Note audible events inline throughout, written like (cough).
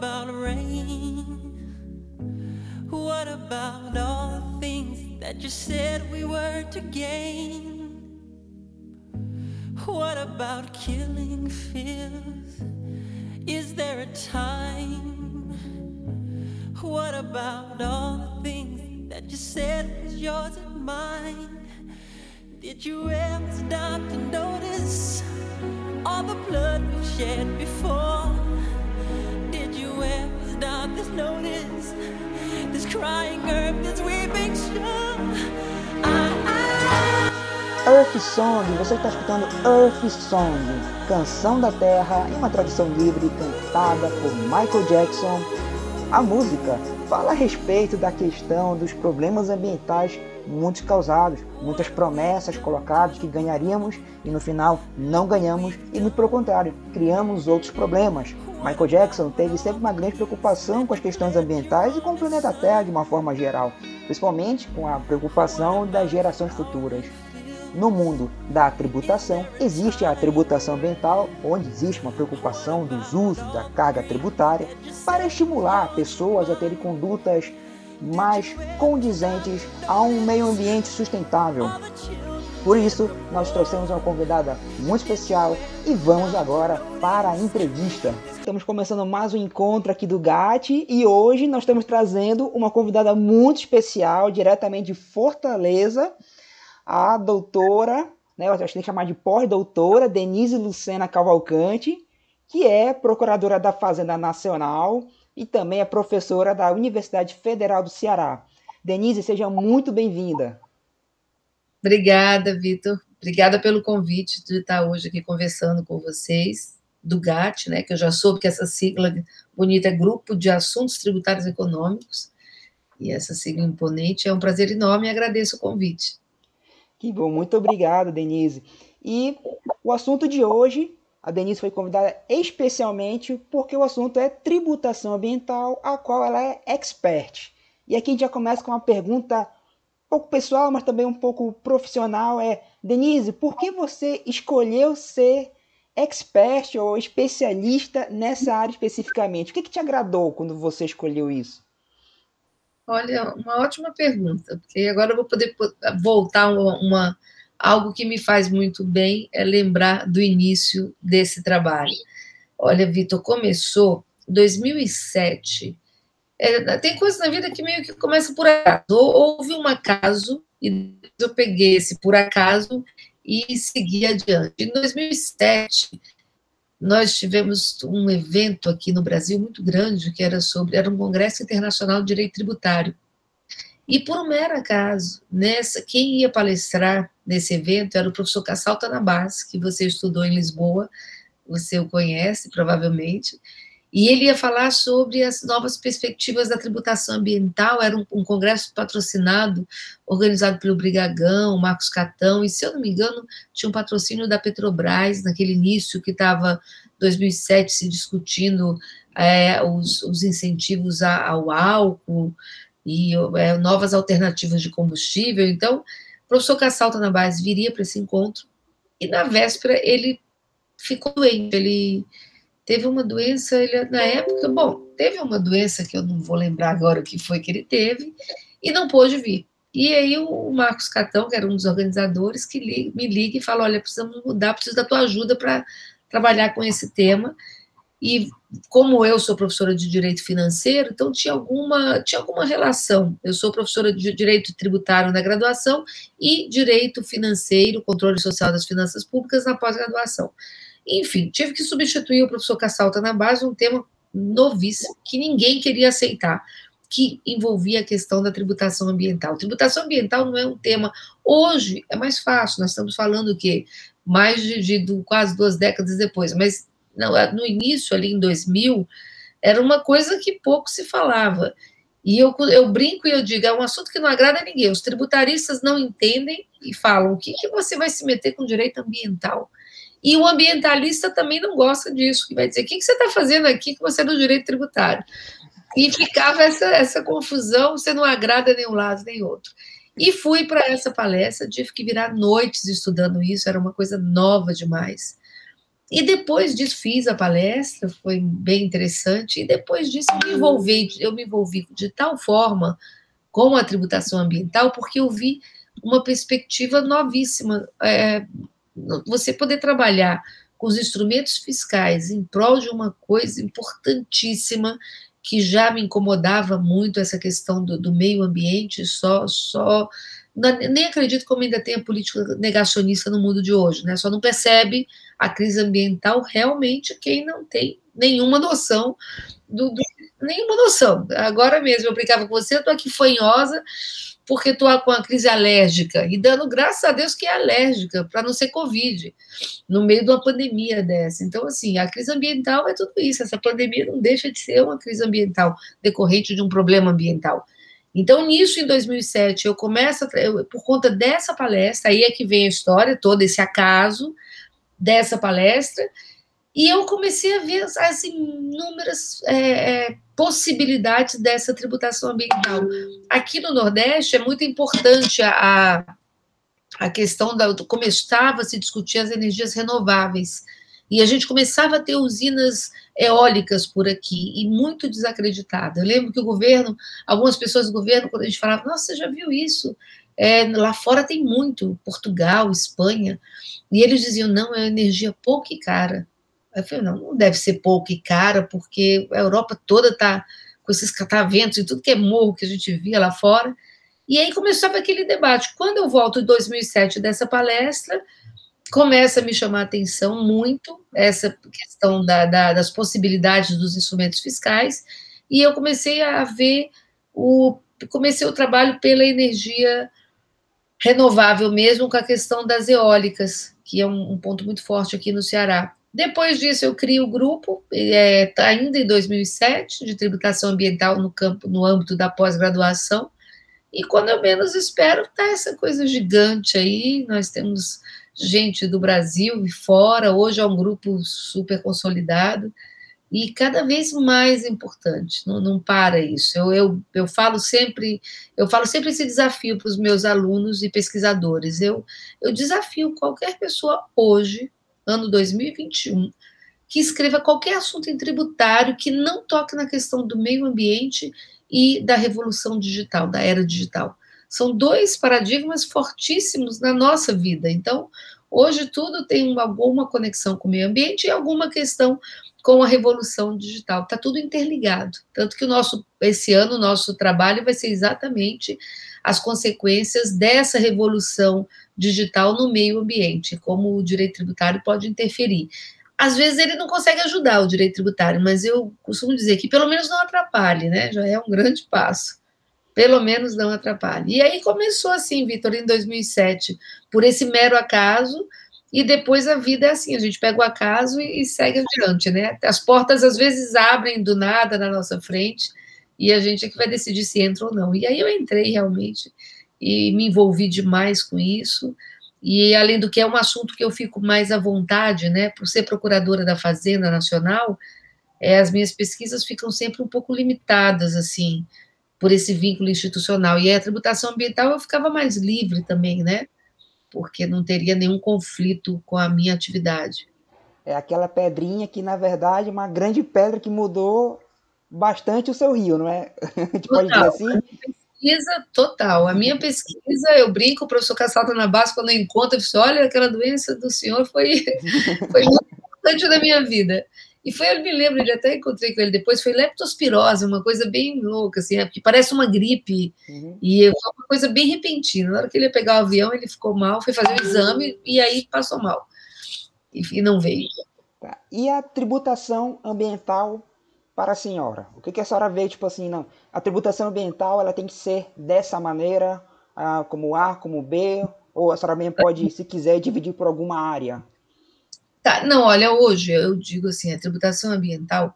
about rain? What about all the things that you said we were to gain? What about killing fears? Is there a time? What about all the things that you said was yours and mine? Did you ever stop to notice all the blood we've shed before? Earth, Song, você está escutando Earth Song, canção da terra em uma tradução livre cantada por Michael Jackson. A música fala a respeito da questão dos problemas ambientais muitos causados, muitas promessas colocadas que ganharíamos e no final não ganhamos e no pelo contrário, criamos outros problemas. Michael Jackson teve sempre uma grande preocupação com as questões ambientais e com o planeta Terra de uma forma geral, principalmente com a preocupação das gerações futuras. No mundo da tributação, existe a tributação ambiental, onde existe uma preocupação dos usos da carga tributária para estimular pessoas a terem condutas mais condizentes a um meio ambiente sustentável. Por isso, nós trouxemos uma convidada muito especial e vamos agora para a entrevista. Estamos começando mais um encontro aqui do GAT e hoje nós estamos trazendo uma convidada muito especial, diretamente de Fortaleza, a doutora, né, eu acho que tem que chamar de pós-doutora, Denise Lucena Cavalcante, que é procuradora da Fazenda Nacional, e também é professora da Universidade Federal do Ceará. Denise, seja muito bem-vinda. Obrigada, Vitor. Obrigada pelo convite de estar hoje aqui conversando com vocês do GAT, né, que eu já soube que essa sigla bonita é Grupo de Assuntos Tributários Econômicos, e essa sigla imponente. É um prazer enorme e agradeço o convite. Que bom, muito obrigado, Denise. E o assunto de hoje a Denise foi convidada especialmente porque o assunto é tributação ambiental, a qual ela é expert. E aqui a gente já começa com uma pergunta um pouco pessoal, mas também um pouco profissional. É, Denise, por que você escolheu ser expert ou especialista nessa área especificamente? O que, que te agradou quando você escolheu isso? Olha, uma ótima pergunta, porque agora eu vou poder voltar uma, uma algo que me faz muito bem é lembrar do início desse trabalho. Olha, Vitor, começou em 2007. É, tem coisas na vida que meio que começa por acaso. Houve um acaso, e eu peguei esse por acaso e segui adiante. Em 2007, nós tivemos um evento aqui no Brasil muito grande, que era sobre, era um Congresso Internacional de Direito Tributário. E por um mero acaso, nessa, quem ia palestrar nesse evento era o professor Cassal Tanabás, que você estudou em Lisboa, você o conhece provavelmente, e ele ia falar sobre as novas perspectivas da tributação ambiental, era um, um congresso patrocinado, organizado pelo Brigagão, Marcos Catão, e se eu não me engano, tinha um patrocínio da Petrobras, naquele início que estava, 2007, se discutindo é, os, os, incentivos ao álcool, e é, novas alternativas de combustível. Então, o professor Cassalta na base viria para esse encontro e na véspera ele ficou doente. Ele teve uma doença, ele, na época, bom, teve uma doença que eu não vou lembrar agora o que foi que ele teve e não pôde vir. E aí o Marcos Catão, que era um dos organizadores, que me liga e fala, olha, precisamos mudar, preciso da tua ajuda para trabalhar com esse tema. E como eu sou professora de direito financeiro, então tinha alguma, tinha alguma relação. Eu sou professora de direito tributário na graduação e direito financeiro, controle social das finanças públicas na pós-graduação. Enfim, tive que substituir o professor Cassalta na base, um tema novíssimo que ninguém queria aceitar, que envolvia a questão da tributação ambiental. Tributação ambiental não é um tema. Hoje é mais fácil, nós estamos falando que mais de, de quase duas décadas depois, mas não, no início, ali em 2000, era uma coisa que pouco se falava. E eu, eu brinco e eu digo, é um assunto que não agrada a ninguém. Os tributaristas não entendem e falam, o que, que você vai se meter com direito ambiental? E o ambientalista também não gosta disso, que vai dizer, o que, você está fazendo aqui que você é do direito tributário? E ficava essa, essa confusão, você não agrada nem um lado nem outro. E fui para essa palestra, tive que virar noites estudando isso, era uma coisa nova demais. E depois disso fiz a palestra, foi bem interessante, e depois disso me envolvi, eu me envolvi de tal forma com a tributação ambiental, porque eu vi uma perspectiva novíssima. É, você poder trabalhar com os instrumentos fiscais em prol de uma coisa importantíssima que já me incomodava muito essa questão do, do meio ambiente, só, só nem acredito como ainda tem a política negacionista no mundo de hoje, né? Só não percebe a crise ambiental realmente quem não tem nenhuma noção do, do nenhuma noção. Agora mesmo eu brincava com você, eu tô aqui fanhosa porque estou com a crise alérgica e dando graças a Deus que é alérgica para não ser covid no meio de uma pandemia dessa. Então assim, a crise ambiental é tudo isso. Essa pandemia não deixa de ser uma crise ambiental decorrente de um problema ambiental. Então, nisso, em 2007, eu começo, eu, por conta dessa palestra, aí é que vem a história, todo esse acaso dessa palestra, e eu comecei a ver as, as inúmeras é, é, possibilidades dessa tributação ambiental. Aqui no Nordeste é muito importante a, a questão da. Começava a se discutir as energias renováveis. E a gente começava a ter usinas eólicas por aqui, e muito desacreditada. Eu lembro que o governo, algumas pessoas do governo, quando a gente falava, nossa, você já viu isso? É, lá fora tem muito, Portugal, Espanha, e eles diziam, não, é energia pouca e cara. Eu falei, não, não deve ser pouca e cara, porque a Europa toda está com esses cataventos e tudo que é morro que a gente via lá fora. E aí começava aquele debate. Quando eu volto em 2007 dessa palestra, começa a me chamar a atenção muito essa questão da, da, das possibilidades dos instrumentos fiscais, e eu comecei a ver o comecei o trabalho pela energia renovável mesmo com a questão das eólicas, que é um, um ponto muito forte aqui no Ceará. Depois disso, eu crio o grupo, é, ainda em 2007, de tributação ambiental no campo, no âmbito da pós-graduação. E quando eu menos espero, está essa coisa gigante aí. Nós temos gente do Brasil e fora, hoje é um grupo super consolidado e cada vez mais importante, não, não para isso. Eu, eu, eu falo sempre, eu falo sempre esse desafio para os meus alunos e pesquisadores. Eu, eu desafio qualquer pessoa hoje, ano 2021, que escreva qualquer assunto em tributário que não toque na questão do meio ambiente e da revolução digital, da era digital. São dois paradigmas fortíssimos na nossa vida. Então, hoje tudo tem alguma conexão com o meio ambiente e alguma questão com a revolução digital. Está tudo interligado. Tanto que o nosso, esse ano, o nosso trabalho vai ser exatamente as consequências dessa revolução digital no meio ambiente, como o direito tributário pode interferir. Às vezes ele não consegue ajudar o direito tributário, mas eu costumo dizer que pelo menos não atrapalhe, né? Já é um grande passo pelo menos não atrapalhe. E aí começou assim, Vitor, em 2007, por esse mero acaso, e depois a vida é assim, a gente pega o acaso e, segue adiante, né? As portas às vezes abrem do nada na nossa frente, e a gente é que vai decidir se entra ou não. E aí eu entrei realmente e me envolvi demais com isso. E além do que é um assunto que eu fico mais à vontade, né, por ser procuradora da Fazenda Nacional, é, as minhas pesquisas ficam sempre um pouco limitadas assim, por esse vínculo institucional. E a tributação ambiental eu ficava mais livre também, né? Porque não teria nenhum conflito com a minha atividade. É aquela pedrinha que, na verdade, é uma grande pedra que mudou bastante o seu rio, não é? (laughs) A gente total. pode dizer assim? Pesquisa total. A minha pesquisa, eu brinco, o professor Cassalta na base, quando eu encontro, eu falo, olha, aquela doença do senhor foi, (laughs) foi muito importante na minha vida. E foi, eu me lembro, de até encontrei com ele depois, foi leptospirose, uma coisa bem louca, assim, que parece uma gripe. Uhum. E foi uma coisa bem repentina. Na hora que ele ia pegar o avião, ele ficou mal, foi fazer o exame e aí passou mal. E, e não veio. Tá. E a tributação ambiental para a senhora? O que, que a senhora vê, tipo assim, não, a tributação ambiental ela tem que ser dessa maneira, ah, como A, como B, ou a senhora também pode, se quiser, dividir por alguma área? Tá, não, olha, hoje eu digo assim, a tributação ambiental,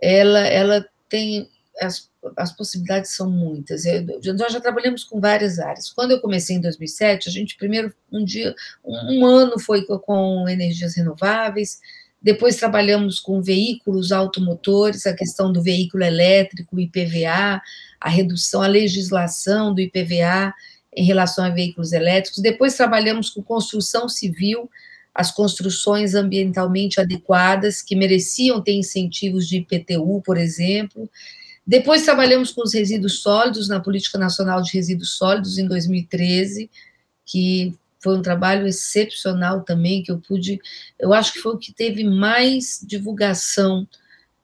ela, ela tem, as, as possibilidades são muitas. Eu, nós já trabalhamos com várias áreas. Quando eu comecei em 2007, a gente primeiro, um dia, um, um ano foi com, com energias renováveis, depois trabalhamos com veículos automotores, a questão do veículo elétrico, IPVA, a redução, a legislação do IPVA em relação a veículos elétricos. Depois trabalhamos com construção civil, as construções ambientalmente adequadas, que mereciam ter incentivos de IPTU, por exemplo. Depois trabalhamos com os resíduos sólidos na Política Nacional de Resíduos Sólidos em 2013, que foi um trabalho excepcional também, que eu pude, eu acho que foi o que teve mais divulgação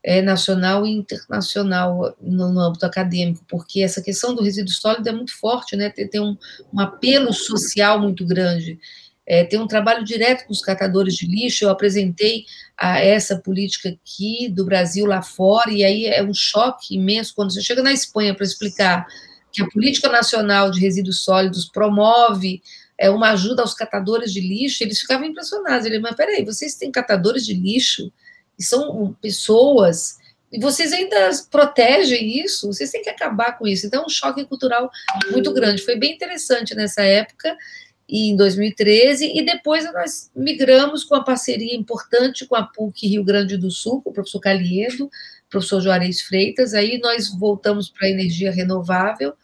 é, nacional e internacional no, no, âmbito acadêmico, porque essa questão do resíduo sólido é muito forte, né? Tem, tem um, um, apelo social muito grande. É, tem um trabalho direto com os catadores de lixo. Eu apresentei a essa política aqui do Brasil lá fora, e aí é um choque imenso quando você chega na Espanha para explicar que a política nacional de resíduos sólidos promove é, uma ajuda aos catadores de lixo. Eles ficavam impressionados. Ele, mas peraí, vocês têm catadores de lixo? e são pessoas, e vocês ainda protegem isso, vocês têm que acabar com isso. Então, um choque cultural muito grande. Foi bem interessante nessa época, em 2013, e depois nós migramos com uma parceria importante com a PUC Rio Grande do Sul, com o professor Caliedo, professor Juarez Freitas, aí nós voltamos para a energia renovável,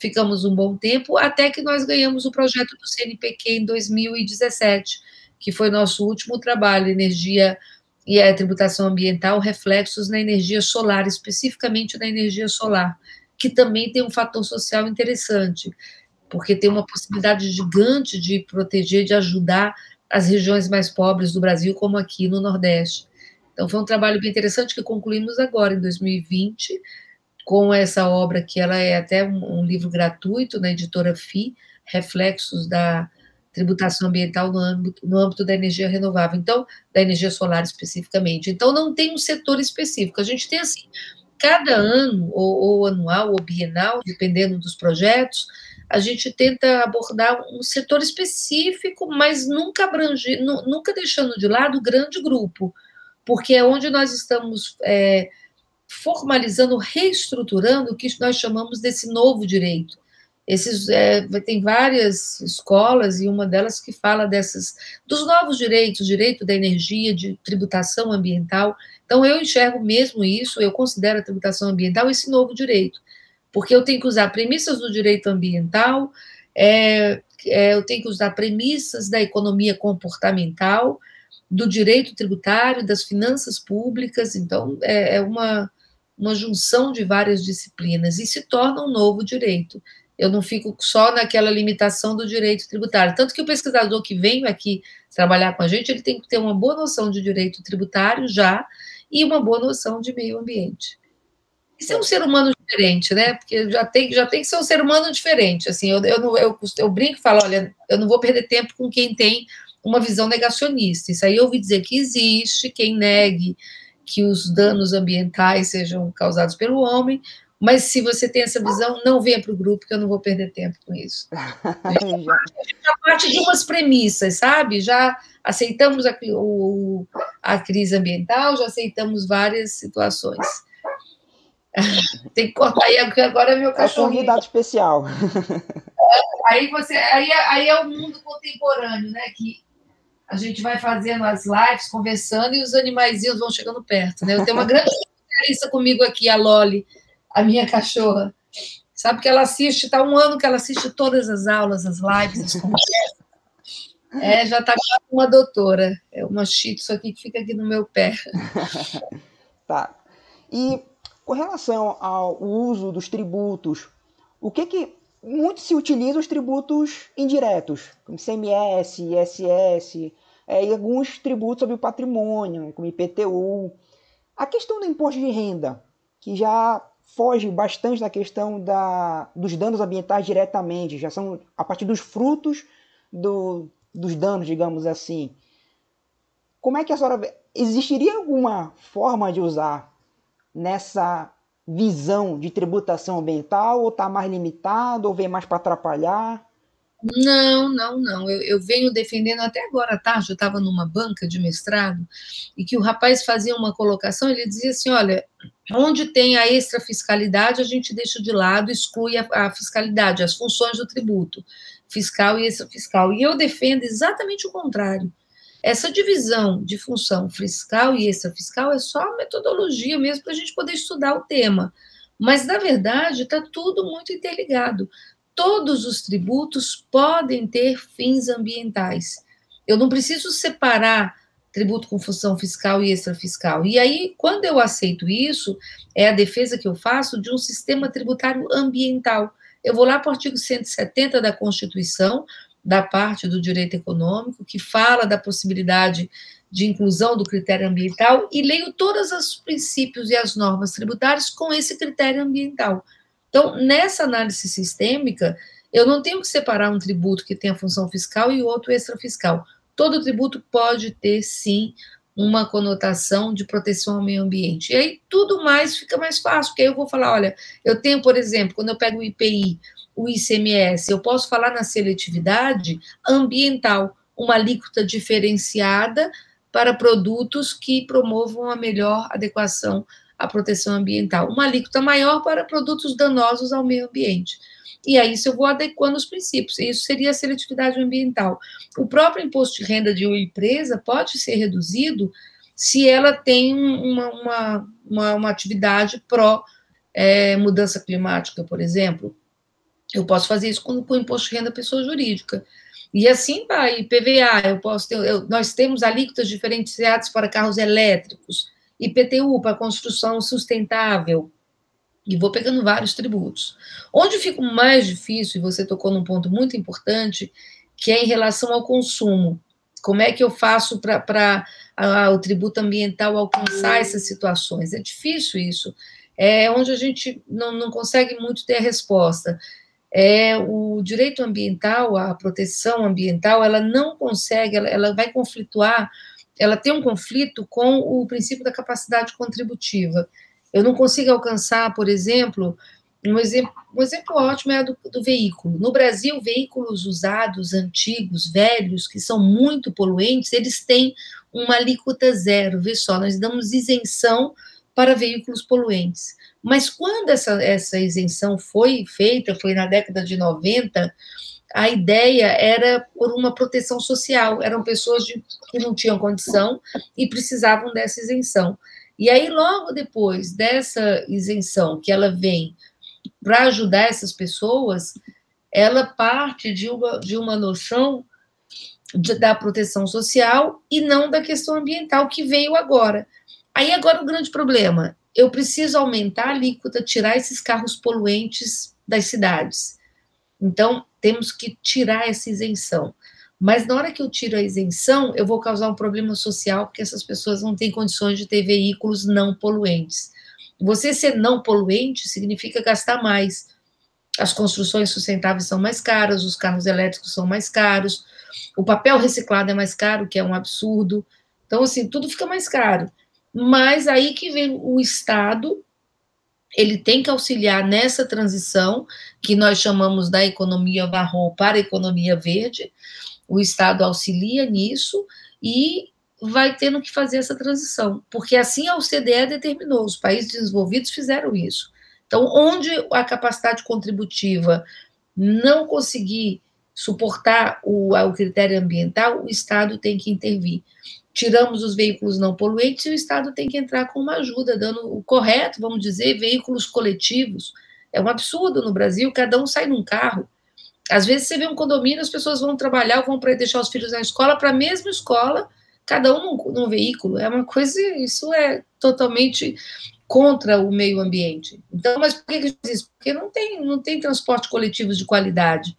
ficamos um bom tempo, até que nós ganhamos o projeto do CNPq em 2017, que foi nosso último trabalho, energia e a tributação ambiental reflexos na energia solar, especificamente na energia solar, que também tem um fator social interessante, porque tem uma possibilidade gigante de proteger, de ajudar as regiões mais pobres do Brasil, como aqui no Nordeste. Então, foi um trabalho bem interessante que concluímos agora, em 2020, com essa obra que ela é até um, um livro gratuito na editora FI, Reflexos da tributação ambiental no âmbito, no âmbito da energia renovável, então, da energia solar especificamente. Então, não tem um setor específico. A gente tem, assim, cada ano, ou, ou anual, ou bienal, dependendo dos projetos, a gente tenta abordar um setor específico, mas nunca abrange, nunca deixando de lado o grande grupo, porque é onde nós estamos é, formalizando, reestruturando o que nós chamamos desse novo direito esses, é, tem várias escolas e uma delas que fala dessas dos novos direitos, direito da energia, de tributação ambiental. Então eu enxergo mesmo isso, eu considero a tributação ambiental esse novo direito, porque eu tenho que usar premissas do direito ambiental, é, é, eu tenho que usar premissas da economia comportamental, do direito tributário, das finanças públicas. Então é, é uma uma junção de várias disciplinas e se torna um novo direito eu não fico só naquela limitação do direito tributário. Tanto que o pesquisador que vem aqui trabalhar com a gente, ele tem que ter uma boa noção de direito tributário já e uma boa noção de meio ambiente. E ser um ser humano diferente, né? Porque já tem, já tem que ser um ser humano diferente. Assim, eu, eu, eu, eu brinco e falo, olha, eu não vou perder tempo com quem tem uma visão negacionista. Isso aí eu ouvi dizer que existe, quem negue que os danos ambientais sejam causados pelo homem, mas se você tem essa visão, não venha para o grupo, que eu não vou perder tempo com isso. (laughs) A gente já parte de umas premissas, sabe? Já aceitamos a, o, a crise ambiental, já aceitamos várias situações. (laughs) Tem que cortar aí, agora é meu cachorro. É convidado especial. (laughs) Aí, você, aí, aí é o mundo contemporâneo, né? Que a gente vai fazendo as lives, conversando, e os animaizinhos vão chegando perto, né? Eu tenho uma grande diferença comigo aqui, a Loli a minha cachorra. Sabe que ela assiste, está um ano que ela assiste todas as aulas, as lives, as conversas. É, já está com uma doutora. É uma shih aqui que fica aqui no meu pé. (laughs) tá. E com relação ao uso dos tributos, o que que muito se utiliza os tributos indiretos, como CMS, ISS, é, e alguns tributos sobre o patrimônio, como IPTU. A questão do imposto de renda, que já foge bastante da questão da, dos danos ambientais diretamente, já são a partir dos frutos do, dos danos, digamos assim. Como é que a senhora. Existiria alguma forma de usar nessa visão de tributação ambiental, ou está mais limitado, ou vem mais para atrapalhar? Não, não, não. Eu, eu venho defendendo até agora à tarde. Eu estava numa banca de mestrado e que o rapaz fazia uma colocação. Ele dizia assim: olha, onde tem a extrafiscalidade, a gente deixa de lado, exclui a, a fiscalidade, as funções do tributo fiscal e extrafiscal. E eu defendo exatamente o contrário. Essa divisão de função fiscal e extrafiscal é só metodologia mesmo para a gente poder estudar o tema. Mas, na verdade, está tudo muito interligado todos os tributos podem ter fins ambientais. Eu não preciso separar tributo com função fiscal e extrafiscal. E aí, quando eu aceito isso, é a defesa que eu faço de um sistema tributário ambiental. Eu vou lá para o artigo 170 da Constituição, da parte do direito econômico, que fala da possibilidade de inclusão do critério ambiental, e leio todos os princípios e as normas tributárias com esse critério ambiental. Então, nessa análise sistêmica, eu não tenho que separar um tributo que tem a função fiscal e outro extrafiscal. Todo tributo pode ter, sim, uma conotação de proteção ao meio ambiente. E aí tudo mais fica mais fácil, porque aí eu vou falar, olha, eu tenho, por exemplo, quando eu pego o IPI, o ICMS, eu posso falar na seletividade ambiental, uma alíquota diferenciada para produtos que promovam a melhor adequação à proteção ambiental, uma alíquota maior para produtos danosos ao meio ambiente. E aí, isso eu vou adequando os princípios. Isso seria a seletividade ambiental. O próprio imposto de renda de uma empresa pode ser reduzido se ela tem uma, uma, uma, uma atividade pró é, mudança climática, por exemplo. Eu posso fazer isso com, com o imposto de renda pessoa jurídica. E assim vai, PVA, eu posso ter, eu, nós temos alíquotas diferenciadas para carros elétricos, IPTU para construção sustentável, e vou pegando vários tributos. Onde fica mais difícil, e você tocou num ponto muito importante, que é em relação ao consumo. Como é que eu faço para o tributo ambiental alcançar essas situações? É difícil isso. É onde a gente não, não consegue muito ter a resposta. É, o direito ambiental, a proteção ambiental, ela não consegue, ela, ela vai conflituar, ela tem um conflito com o princípio da capacidade contributiva. Eu não consigo alcançar, por exemplo, um exemplo, um exemplo ótimo é do, do veículo. No Brasil, veículos usados, antigos, velhos, que são muito poluentes, eles têm uma alíquota zero. Vê só, nós damos isenção para veículos poluentes. Mas quando essa, essa isenção foi feita, foi na década de 90, a ideia era por uma proteção social. Eram pessoas de, que não tinham condição e precisavam dessa isenção. E aí, logo depois dessa isenção, que ela vem para ajudar essas pessoas, ela parte de uma, de uma noção de, da proteção social e não da questão ambiental que veio agora. Aí, agora, o grande problema: eu preciso aumentar a alíquota, tirar esses carros poluentes das cidades. Então, temos que tirar essa isenção. Mas na hora que eu tiro a isenção, eu vou causar um problema social, porque essas pessoas não têm condições de ter veículos não poluentes. Você ser não poluente significa gastar mais. As construções sustentáveis são mais caras, os carros elétricos são mais caros, o papel reciclado é mais caro, que é um absurdo. Então, assim, tudo fica mais caro. Mas aí que vem o Estado, ele tem que auxiliar nessa transição, que nós chamamos da economia marrom para a economia verde, o Estado auxilia nisso e vai tendo que fazer essa transição, porque assim a OCDE determinou, os países desenvolvidos fizeram isso. Então, onde a capacidade contributiva não conseguir suportar o, o critério ambiental, o Estado tem que intervir. Tiramos os veículos não poluentes e o Estado tem que entrar com uma ajuda, dando o correto, vamos dizer, veículos coletivos. É um absurdo no Brasil, cada um sai num carro. Às vezes você vê um condomínio, as pessoas vão trabalhar, vão para deixar os filhos na escola, para a mesma escola, cada um num, num, veículo. É uma coisa, isso é totalmente contra o meio ambiente. Então, mas por que, diz isso? Porque não tem, não tem transporte coletivo de qualidade.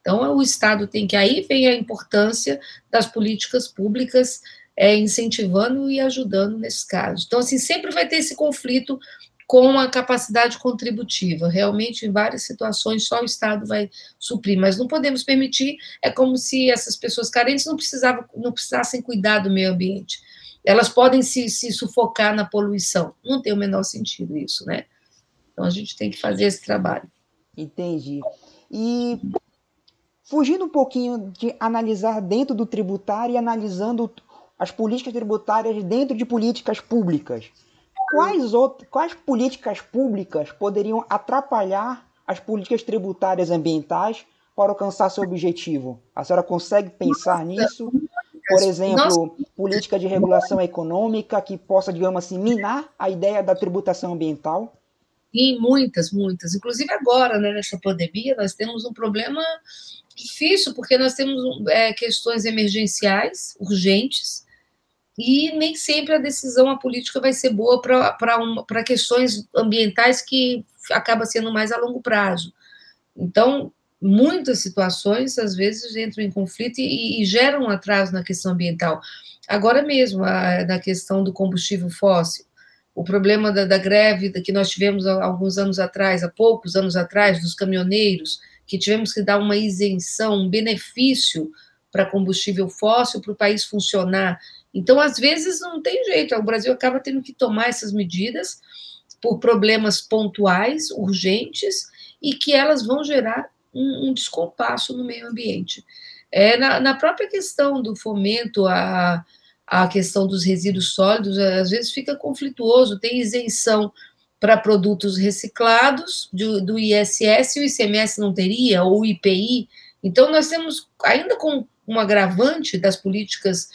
Então, o Estado tem que aí vem a importância das políticas públicas é, incentivando e ajudando nesse caso. Então, assim, sempre vai ter esse conflito com a capacidade contributiva. Realmente, em várias situações, só o Estado vai suprir, mas não podemos permitir, é como se essas pessoas carentes não, precisavam, não precisassem cuidar do meio ambiente. Elas podem se, se sufocar na poluição. Não tem o menor sentido isso, né? Então, a gente tem que fazer esse trabalho. Entendi. E fugindo um pouquinho de analisar dentro do tributário e analisando as políticas tributárias dentro de políticas públicas quais, outras, quais políticas públicas poderiam atrapalhar as políticas tributárias ambientais para alcançar seu objetivo? A senhora consegue pensar nisso? Por exemplo, política de regulação econômica que possa, digamos assim, minar a ideia da tributação ambiental? Sim, muitas, muitas. Inclusive agora, né, nessa pandemia, nós temos um problema difícil, porque nós temos é, questões emergenciais, urgentes, e nem sempre a decisão, a política vai ser boa para questões ambientais que acaba sendo mais a longo prazo. Então, muitas situações, às vezes, entram em conflito e, e geram atraso na questão ambiental. Agora mesmo, a, na questão do combustível fóssil, o problema da, da greve que nós tivemos há alguns anos atrás, há poucos anos atrás, dos caminhoneiros, que tivemos que dar uma isenção, um benefício para combustível fóssil para o país funcionar. Então, às vezes, não tem jeito, o Brasil acaba tendo que tomar essas medidas por problemas pontuais, urgentes, e que elas vão gerar um, um descompasso no meio ambiente. É, na, na, própria questão do fomento à, à questão dos resíduos sólidos, às vezes fica conflituoso, tem isenção para produtos reciclados do, do ISS, o ICMS não teria, ou o IPI. Então, nós temos, ainda com um agravante das políticas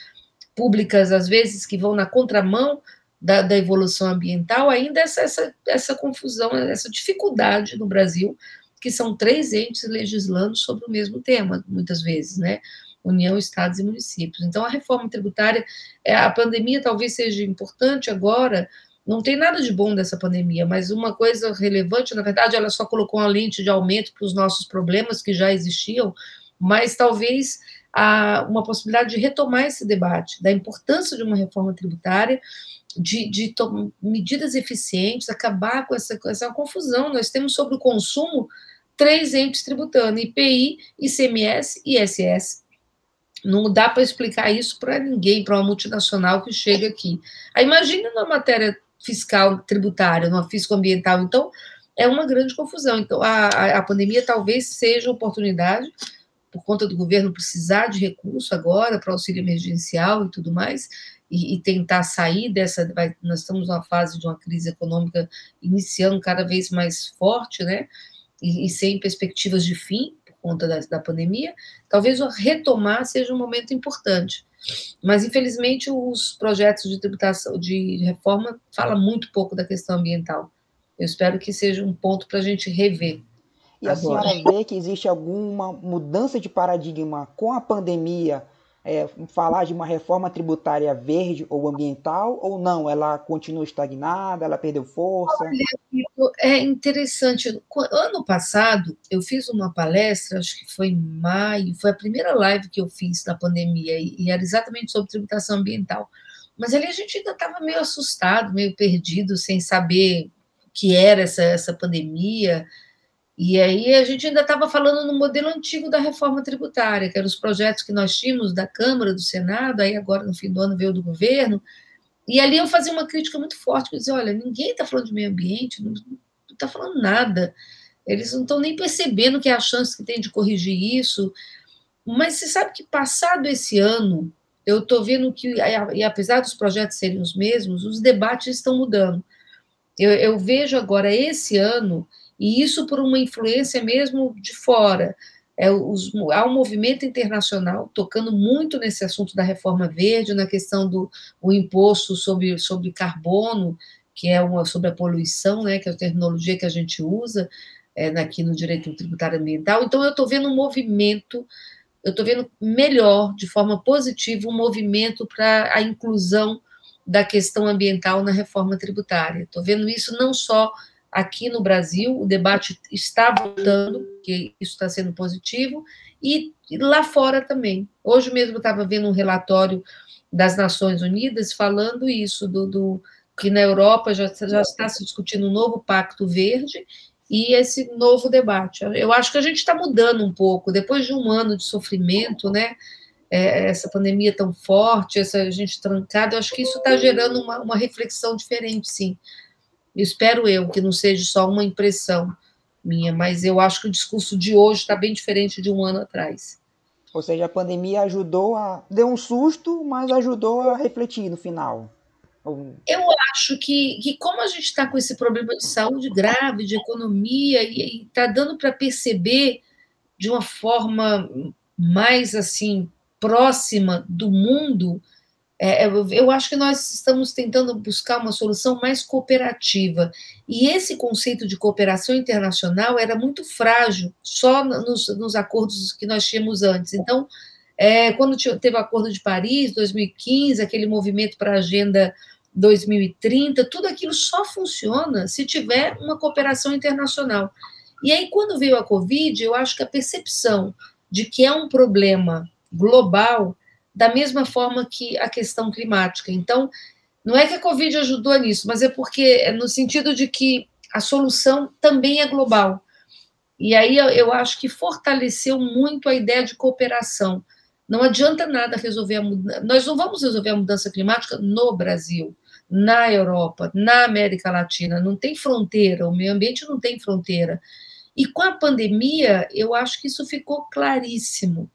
públicas, às vezes, que vão na contramão da, da evolução ambiental, ainda essa, essa, essa confusão, essa dificuldade no Brasil, que são três entes legislando sobre o mesmo tema, muitas vezes, né? União, Estados e municípios. Então, a reforma tributária, é, a pandemia talvez seja importante agora, não tem nada de bom dessa pandemia, mas uma coisa relevante, na verdade, ela só colocou uma lente de aumento para os nossos problemas que já existiam, mas talvez a, uma possibilidade de retomar esse debate, da importância de uma reforma tributária, de, de medidas eficientes, acabar com essa, essa confusão. Nós temos sobre o consumo três entes tributando: IPI, ICMS e ISS. Não dá para explicar isso para ninguém, para uma multinacional que chega aqui. Aí imagine na matéria fiscal tributária, numa fiscoambiental. Então, é uma grande confusão. Então, a, a pandemia talvez seja oportunidade por conta do governo precisar de recurso agora para auxílio emergencial e tudo mais, e, e, tentar sair dessa. Vai, nós estamos numa fase de uma crise econômica iniciando cada vez mais forte, né? E, e sem perspectivas de fim por conta da, da pandemia. Talvez o retomar seja um momento importante. Mas, infelizmente, os projetos de tributação, de reforma, falam muito pouco da questão ambiental. Eu espero que seja um ponto para a gente rever. E a senhora vê que existe alguma mudança de paradigma com a pandemia, é, falar de uma reforma tributária verde ou ambiental, ou não? Ela continua estagnada, ela perdeu força? É interessante. Ano passado, eu fiz uma palestra, acho que foi em maio, foi a primeira live que eu fiz na pandemia, e era exatamente sobre tributação ambiental. Mas ali a gente ainda estava meio assustado, meio perdido, sem saber o que era essa, essa pandemia, e aí a gente ainda estava falando no modelo antigo da reforma tributária, que eram os projetos que nós tínhamos da Câmara, do Senado, aí agora no fim do ano veio do governo. E ali eu fazia uma crítica muito forte, que dizia, olha, ninguém está falando de meio ambiente, não está falando nada. Eles não estão nem percebendo que é a chance que tem de corrigir isso. Mas você sabe que passado esse ano, eu estou vendo que, e apesar dos projetos serem os mesmos, os debates estão mudando. Eu, eu vejo agora esse ano e isso por uma influência mesmo de fora. É, os, há um movimento internacional tocando muito nesse assunto da reforma verde, na questão do o imposto sobre, sobre carbono, que é uma sobre a poluição, né, que é a terminologia que a gente usa é, aqui no direito tributário ambiental. Então, eu estou vendo um movimento, eu estou vendo melhor, de forma positiva, um movimento para a inclusão da questão ambiental na reforma tributária. Estou vendo isso não só aqui no Brasil, o debate está voltando, que isso está sendo positivo, e lá fora também. Hoje mesmo eu estava vendo um relatório das Nações Unidas falando isso, do, do que na Europa já, já está se discutindo um novo pacto verde e esse novo debate. Eu acho que a gente está mudando um pouco, depois de um ano de sofrimento, né? É, essa pandemia tão forte, essa gente trancada, eu acho que isso está gerando uma, uma reflexão diferente, sim. Espero eu que não seja só uma impressão minha, mas eu acho que o discurso de hoje está bem diferente de um ano atrás. Ou seja, a pandemia ajudou a. deu um susto, mas ajudou a refletir no final. Eu acho que, que como a gente está com esse problema de saúde grave, de economia, e está dando para perceber de uma forma mais assim próxima do mundo É, eu acho que nós estamos tentando buscar uma solução mais cooperativa. E esse conceito de cooperação internacional era muito frágil, só nos, nos acordos que nós tínhamos antes. Então, é, quando teve o Acordo de Paris, 2015, aquele movimento para a Agenda 2030, tudo aquilo só funciona se tiver uma cooperação internacional. E aí, quando veio a Covid, eu acho que a percepção de que é um problema global da mesma forma que a questão climática. Então, não é que a Covid ajudou nisso, mas é porque é no sentido de que a solução também é global. E aí eu, acho que fortaleceu muito a ideia de cooperação. Não adianta nada resolver a mudança. Nós não vamos resolver a mudança climática no Brasil, na Europa, na América Latina. Não tem fronteira, o meio ambiente não tem fronteira. E com a pandemia, eu acho que isso ficou claríssimo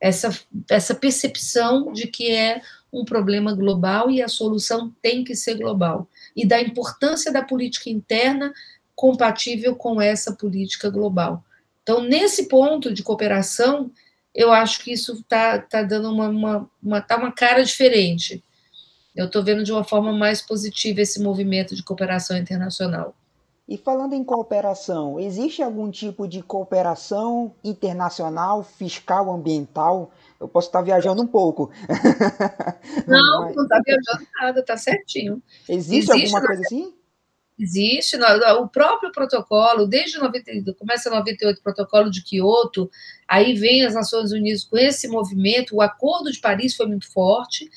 essa, essa percepção de que é um problema global e a solução tem que ser global, e da importância da política interna compatível com essa política global. Então, nesse ponto de cooperação, eu acho que isso está tá dando uma, uma, uma, tá uma cara diferente. Eu estou vendo de uma forma mais positiva esse movimento de cooperação internacional. E falando em cooperação, existe algum tipo de cooperação internacional, fiscal, ambiental? Eu posso estar viajando um pouco. (laughs) Não, Mas... não está viajando nada, está certinho. Existe, existe alguma coisa assim? Existe, o próprio protocolo, desde 90, começa 98, o protocolo de Kyoto, aí vem as Nações Unidas com esse movimento, o Acordo de Paris foi muito forte,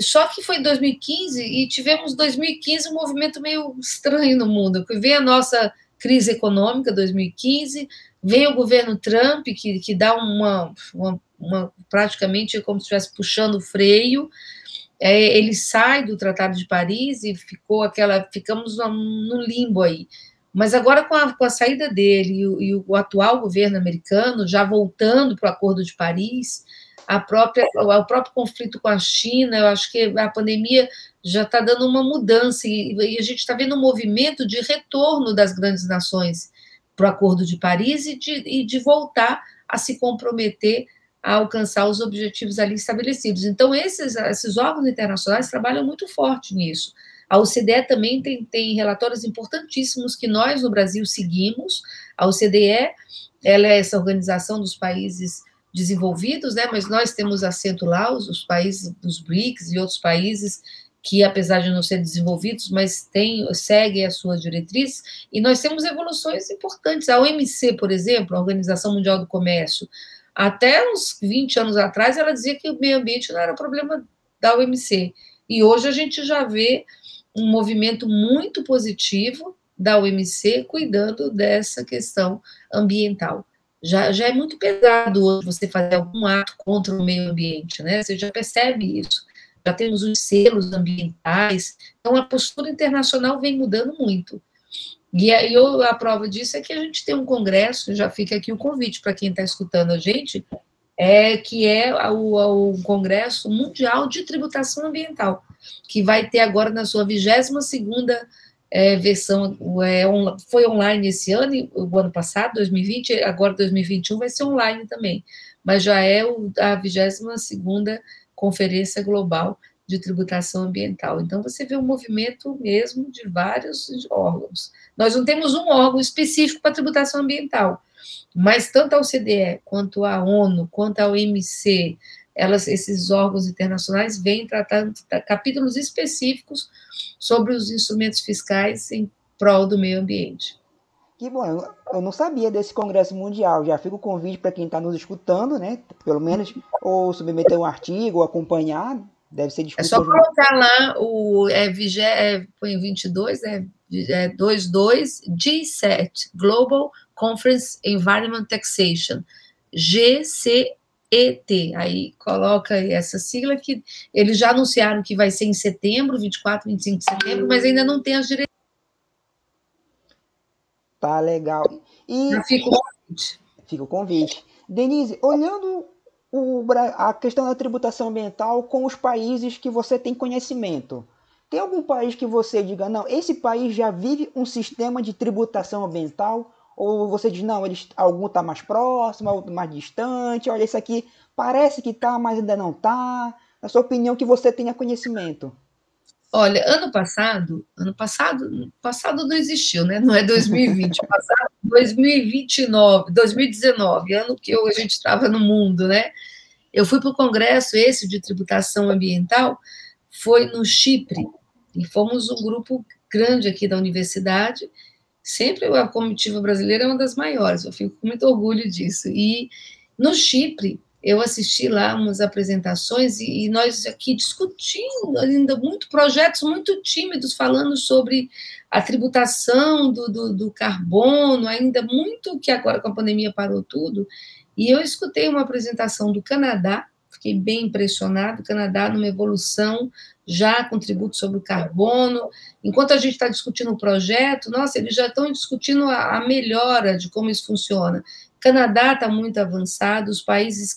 só que foi em 2015 e tivemos 2015 um movimento meio estranho no mundo, que vem a nossa crise econômica 2015, vem o governo Trump que, que dá uma, uma, uma praticamente como se estivesse puxando o freio, é, ele sai do Tratado de Paris e ficou aquela, ficamos no, no limbo aí. Mas agora com a, com a saída dele e o, e o atual governo americano já voltando para o Acordo de Paris, a própria, o próprio conflito com a China, eu acho que a pandemia já está dando uma mudança e, e a gente está vendo um movimento de retorno das grandes nações para o Acordo de Paris e de, e de voltar a se comprometer a alcançar os objetivos ali estabelecidos. Então, esses, esses órgãos internacionais trabalham muito forte nisso. A OCDE também tem, tem relatórios importantíssimos que nós, no Brasil, seguimos. A OCDE ela é essa organização dos países desenvolvidos, né, mas nós temos assento lá, os, os países dos BRICS e outros países que, apesar de não ser desenvolvidos, mas tem, seguem a sua diretriz, e nós temos evoluções importantes. A OMC, por exemplo, a Organização Mundial do Comércio, até uns 20 anos atrás, ela dizia que o meio ambiente não era problema da OMC, e hoje a gente já vê um movimento muito positivo da OMC cuidando dessa questão ambiental já, já é muito pesado hoje você fazer algum ato contra o meio ambiente, né? Você já percebe isso. Já temos os selos ambientais, então a postura internacional vem mudando muito. E aí a prova disso é que a gente tem um congresso, já fica aqui o convite para quem está escutando a gente, é que é o, o Congresso Mundial de Tributação Ambiental, que vai ter agora na sua 22 segunda é, versão é, on, foi online esse ano, o ano passado, 2020, agora 2021 vai ser online também, mas já é o, a 22 Conferência Global de Tributação Ambiental. Então, você vê um movimento mesmo de vários órgãos. Nós não temos um órgão específico para tributação ambiental, mas tanto a OCDE, quanto a ONU, quanto a OMC, elas, esses órgãos internacionais vêm tratando capítulos específicos sobre os instrumentos fiscais em prol do meio ambiente. Que bom, eu não sabia desse Congresso Mundial. Já fica o convite para quem está nos escutando, né? Pelo menos, ou submeter um artigo, ou acompanhar. Deve ser discutido. É só colocar lá o é, é, põe 22, é, é 22 G7, Global Conference Environment Taxation. GC ET. Aí coloca essa sigla que eles já anunciaram que vai ser em setembro, 24, 25 de setembro, mas ainda não tem as diretrizes. Tá legal. E já fica o convite. Fica o convite. Denise, olhando o, a questão da tributação ambiental com os países que você tem conhecimento, tem algum país que você diga, não, esse país já vive um sistema de tributação ambiental ou você diz, não, eles, algum está mais próximo, outro mais distante, olha, esse aqui parece que está, mas ainda não está. na sua opinião, que você tenha conhecimento? Olha, ano passado, ano passado, passado não existiu, né? Não é 2020, (laughs) passado 2029, 2019, ano que a gente estava no mundo, né? Eu fui para o congresso esse de tributação ambiental, foi no Chipre, e fomos um grupo grande aqui da universidade. Sempre a comitiva brasileira é uma das maiores, eu fico com muito orgulho disso. E no Chipre, eu assisti lá umas apresentações e, e, nós aqui discutindo ainda muito projetos muito tímidos falando sobre a tributação do, do, do, carbono, ainda muito que agora com a pandemia parou tudo. E eu escutei uma apresentação do Canadá, fiquei bem impressionado, o Canadá numa evolução já com tributo sobre o carbono. Enquanto a gente está discutindo o projeto, nossa, eles já estão discutindo a, a melhora de como isso funciona. Canadá está muito avançado, os países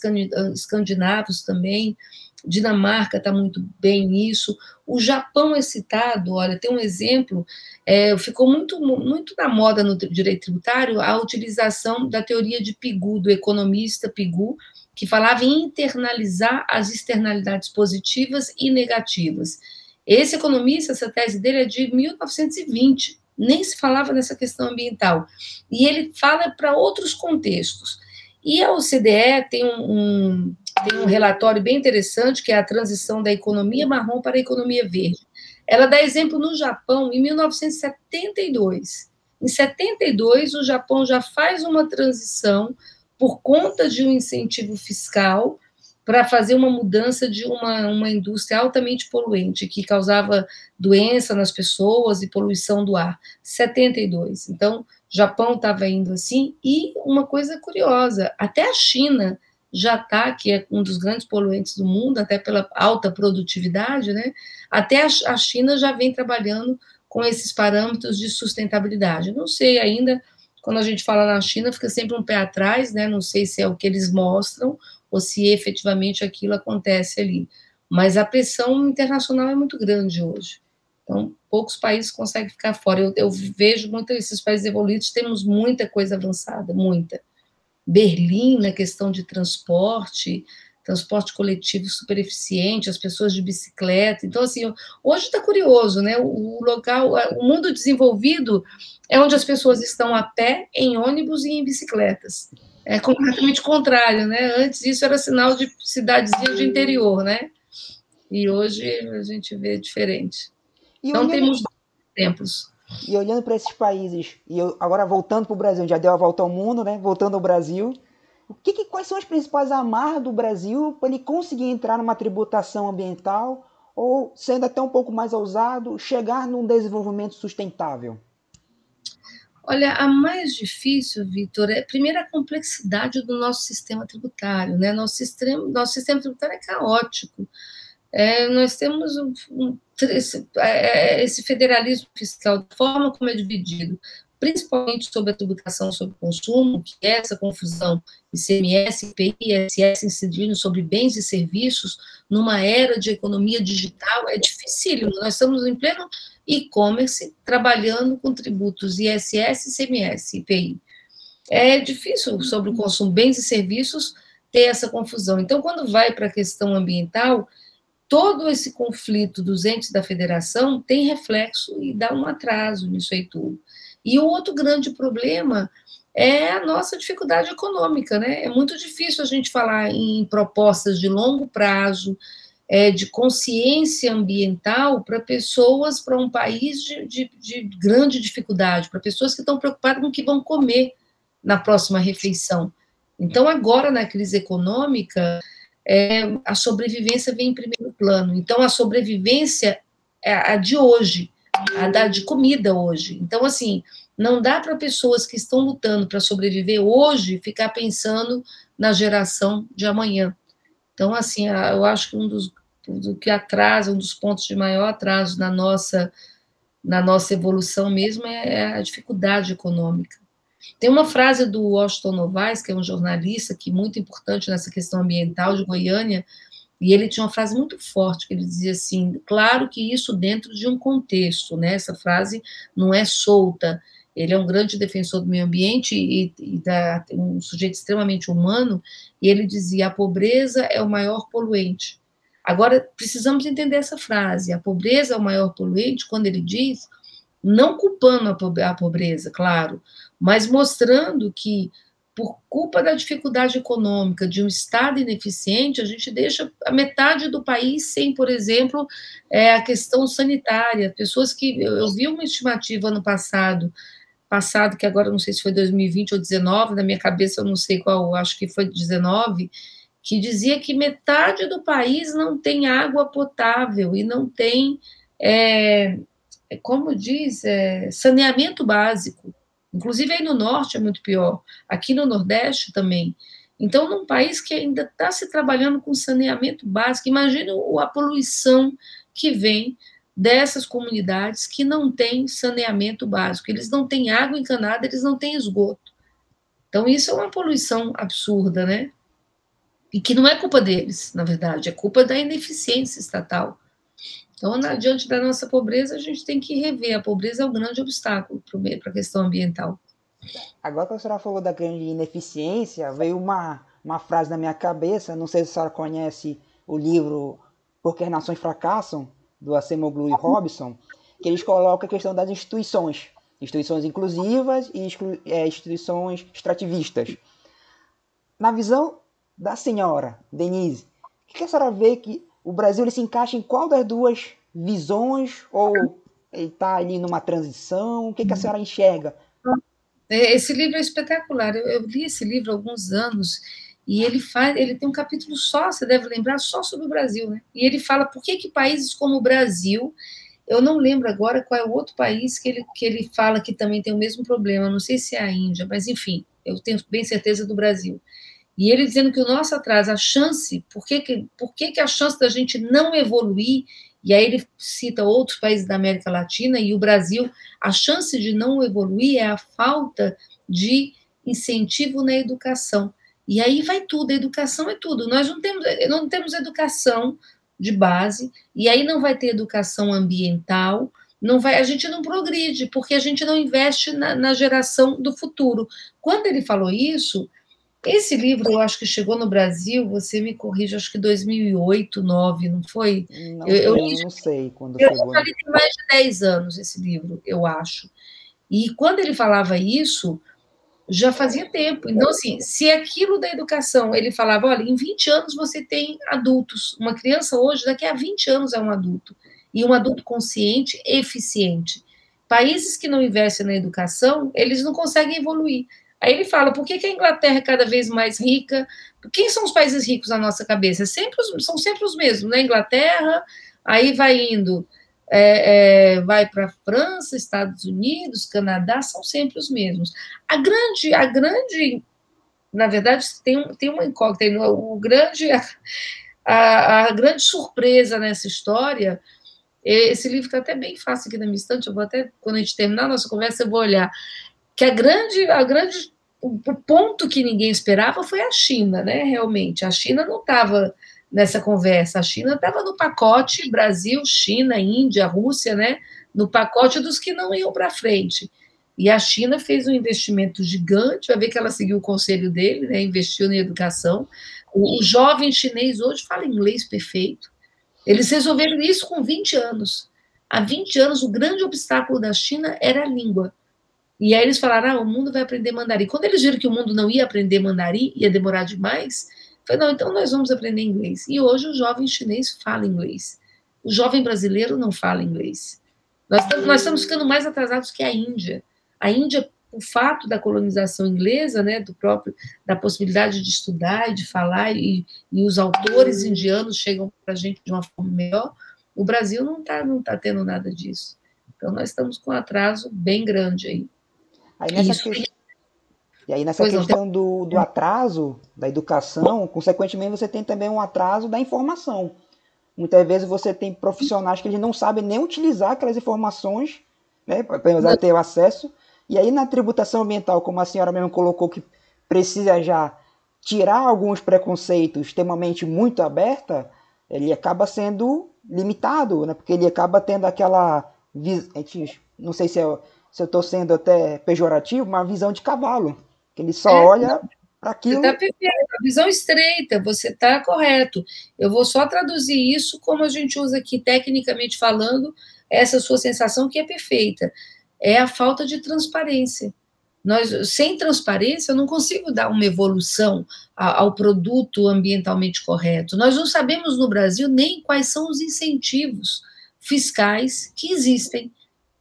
escandinavos também, Dinamarca está muito bem nisso, o Japão é citado, olha, tem um exemplo, é, ficou muito, muito na moda no direito tributário a utilização da teoria de Pigu, do economista Pigu, que falava em internalizar as externalidades positivas e negativas. Esse economista, essa tese dele é de 1920, nem se falava nessa questão ambiental. E ele fala para outros contextos. E a OCDE tem um, um, tem um relatório bem interessante, que é a transição da economia marrom para a economia verde. Ela dá exemplo no Japão, em 1972. Em 72, o Japão já faz uma transição por conta de um incentivo fiscal para fazer uma mudança de uma, uma indústria altamente poluente, que causava doença nas pessoas e poluição do ar. 72. Então, Japão estava indo assim, e uma coisa curiosa, até a China já está, que é um dos grandes poluentes do mundo, até pela alta produtividade, né? Até a China já vem trabalhando com esses parâmetros de sustentabilidade. Não sei ainda, quando a gente fala na China, fica sempre um pé atrás, né? Não sei se é o que eles mostram ou se efetivamente aquilo acontece ali. Mas a pressão internacional é muito grande hoje. Então, poucos países conseguem ficar fora. Eu, eu vejo muito esses países evoluídos, temos muita coisa avançada, muita. Berlim, na questão de transporte, transporte coletivo super eficiente, as pessoas de bicicleta. Então, assim, hoje está curioso, né? O local, o mundo desenvolvido é onde as pessoas estão a pé, em ônibus e em bicicletas é completamente contrário, né? Antes isso era sinal de cidadezinha de interior, né? E hoje a gente vê diferente. E então olhando, temos tempos. E olhando para esses países, e eu, agora voltando para o Brasil, já deu a volta ao mundo, né? Voltando ao Brasil, o que, que quais são as principais amarras do Brasil para ele conseguir entrar numa tributação ambiental ou, sendo até um pouco mais ousado, chegar num desenvolvimento sustentável? Olha, a mais difícil, Vitor, é primeiro a complexidade do nosso sistema tributário, né? Nosso sistema, nosso sistema tributário é caótico. É, nós temos um, um, esse, é, esse, federalismo fiscal, forma como é dividido, principalmente sobre a tributação sobre consumo, que é essa confusão ICMS, IPI, ISS incidindo sobre bens e serviços, numa era de economia digital, é dificílimo. Nós estamos em pleno e-commerce, trabalhando com tributos ISS, ICMS, IPI. É difícil sobre o consumo bens e serviços ter essa confusão. Então, quando vai para a questão ambiental, todo esse conflito dos entes da federação tem reflexo e dá um atraso nisso aí tudo. E o outro grande problema é a nossa dificuldade econômica, né? É muito difícil a gente falar em propostas de longo prazo, é, de consciência ambiental para pessoas, para um país de, de, de grande dificuldade, para pessoas que estão preocupadas com o que vão comer na próxima refeição. Então, agora, na crise econômica, é, a sobrevivência vem em primeiro plano. Então, a sobrevivência é a de hoje, de comida hoje. Então, assim, não dá para pessoas que estão lutando para sobreviver hoje ficar pensando na geração de amanhã. Então, assim, eu acho que um dos, do que atrasa, um dos pontos de maior atraso na nossa, na nossa evolução mesmo é, é a dificuldade econômica. Tem uma frase do Washington Novaes, que é um jornalista que é muito importante nessa questão ambiental de Goiânia, e ele tinha uma frase muito forte, que ele dizia assim, claro que isso dentro de um contexto, né? Essa frase não é solta. Ele é um grande defensor do meio ambiente e, e da, um sujeito extremamente humano, e ele dizia, a pobreza é o maior poluente. Agora, precisamos entender essa frase. A pobreza é o maior poluente, quando ele diz, não culpando a pobreza, claro, mas mostrando que, por culpa da dificuldade econômica de um Estado ineficiente, a gente deixa a metade do país sem, por exemplo, é, a questão sanitária. Pessoas que. Eu, eu vi uma estimativa no passado, passado, que agora não sei se foi 2020 ou 2019, na minha cabeça eu não sei qual, acho que foi 19 que dizia que metade do país não tem água potável e não tem, é, como diz, é, saneamento básico. Inclusive aí no norte é muito pior, aqui no nordeste também. Então, num país que ainda está se trabalhando com saneamento básico, imagine a poluição que vem dessas comunidades que não têm saneamento básico. Eles não têm água encanada, eles não têm esgoto. Então, isso é uma poluição absurda, né? E que não é culpa deles, na verdade, é culpa da ineficiência estatal. Então, na, diante da nossa pobreza, a gente tem que rever. A pobreza é o grande obstáculo para a questão ambiental. Agora que a senhora falou da grande ineficiência, veio uma, uma frase na minha cabeça, não sei se a senhora conhece o livro Porque as Nações Fracassam, do Acemoglu e Robson, que eles colocam a questão das instituições, instituições inclusivas e é, instituições extrativistas. Na visão da senhora Denise, o que a senhora vê que o Brasil ele se encaixa em qual das duas visões ou ele está ali numa transição? O que, que a senhora enxerga? É, esse livro é espetacular. Eu, eu, li esse livro há alguns anos e ele faz, ele tem um capítulo só, você deve lembrar, só sobre o Brasil, né? E ele fala por que, que países como o Brasil, eu não lembro agora qual é o outro país que ele, que ele fala que também tem o mesmo problema, não sei se é a Índia, mas enfim, eu tenho bem certeza do Brasil. E ele dizendo que o nosso atraso, a chance, por que, que, por que, que a chance da gente não evoluir, e aí ele cita outros países da América Latina e o Brasil, a chance de não evoluir é a falta de incentivo na educação. E aí vai tudo, a educação é tudo. Nós não temos, não temos educação de base, e aí não vai ter educação ambiental, não vai, a gente não progride, porque a gente não investe na, na geração do futuro. Quando ele falou isso, esse livro, eu acho que chegou no Brasil, você me corrige, acho que 2008, 2009, não foi? Não, eu, eu, não sei quando eu chegou. Eu li tem mais de 10 anos esse livro, eu acho. E quando ele falava isso, já fazia tempo. Então, assim, se aquilo da educação, ele falava, olha, em 20 anos você tem adultos. Uma criança hoje, daqui a 20 anos, é um adulto. E um adulto consciente, eficiente. Países que não investem na educação, eles não conseguem evoluir. Aí ele fala, por que, que a Inglaterra é cada vez mais rica? Quem são os países ricos na nossa cabeça? Sempre os, são sempre os mesmos, né? Inglaterra, aí vai indo, é, é, vai para França, Estados Unidos, Canadá, são sempre os mesmos. A grande, a grande, na verdade, tem, tem uma incógnita, o grande, a, a, a grande surpresa nessa história esse livro está até bem fácil aqui na minha estante, eu vou até, quando a gente terminar a nossa conversa, eu vou olhar que a grande, a grande o ponto que ninguém esperava foi a China, né? Realmente, a China não estava nessa conversa, a China estava no pacote Brasil, China, Índia, Rússia, né? No pacote dos que não iam para frente. E a China fez um investimento gigante, vai ver que ela seguiu o conselho dele, né? Investiu na educação. O, o jovem chinês hoje fala inglês perfeito. Eles resolveram isso com 20 anos. Há 20 anos, o grande obstáculo da China era a língua. E aí eles falaram, ah, o mundo vai aprender mandarim. Quando eles viram que o mundo não ia aprender mandarim, ia demorar demais, foi não, então nós vamos aprender inglês. E hoje o jovem chinês fala inglês. O jovem brasileiro não fala inglês. Nós, nós estamos ficando mais atrasados que a Índia. A Índia, o fato da colonização inglesa, né, do próprio, da possibilidade de estudar e de falar, e, e os autores indianos chegam para a gente de uma forma melhor, o Brasil não está não tá tendo nada disso. Então, nós estamos com um atraso bem grande aí. Aí nessa que... E aí nessa pois questão não. do, do atraso da educação, consequentemente você tem também um atraso da informação. Muitas vezes você tem profissionais que eles não sabem nem utilizar aquelas informações, né, para ter o acesso. E aí na tributação ambiental, como a senhora mesmo colocou, que precisa já tirar alguns preconceitos, ter uma mente muito aberta, ele acaba sendo limitado, né? porque ele acaba tendo aquela. Não sei se é se eu estou sendo até pejorativo, uma visão de cavalo. Que ele só é. olha para aquilo. Você está perfeito, a visão estreita, você está correto. Eu vou só traduzir isso como a gente usa aqui, tecnicamente falando, essa sua sensação que é perfeita. É a falta de transparência. Nós, sem transparência, eu não consigo dar uma evolução ao produto ambientalmente correto. Nós não sabemos no Brasil nem quais são os incentivos fiscais que existem.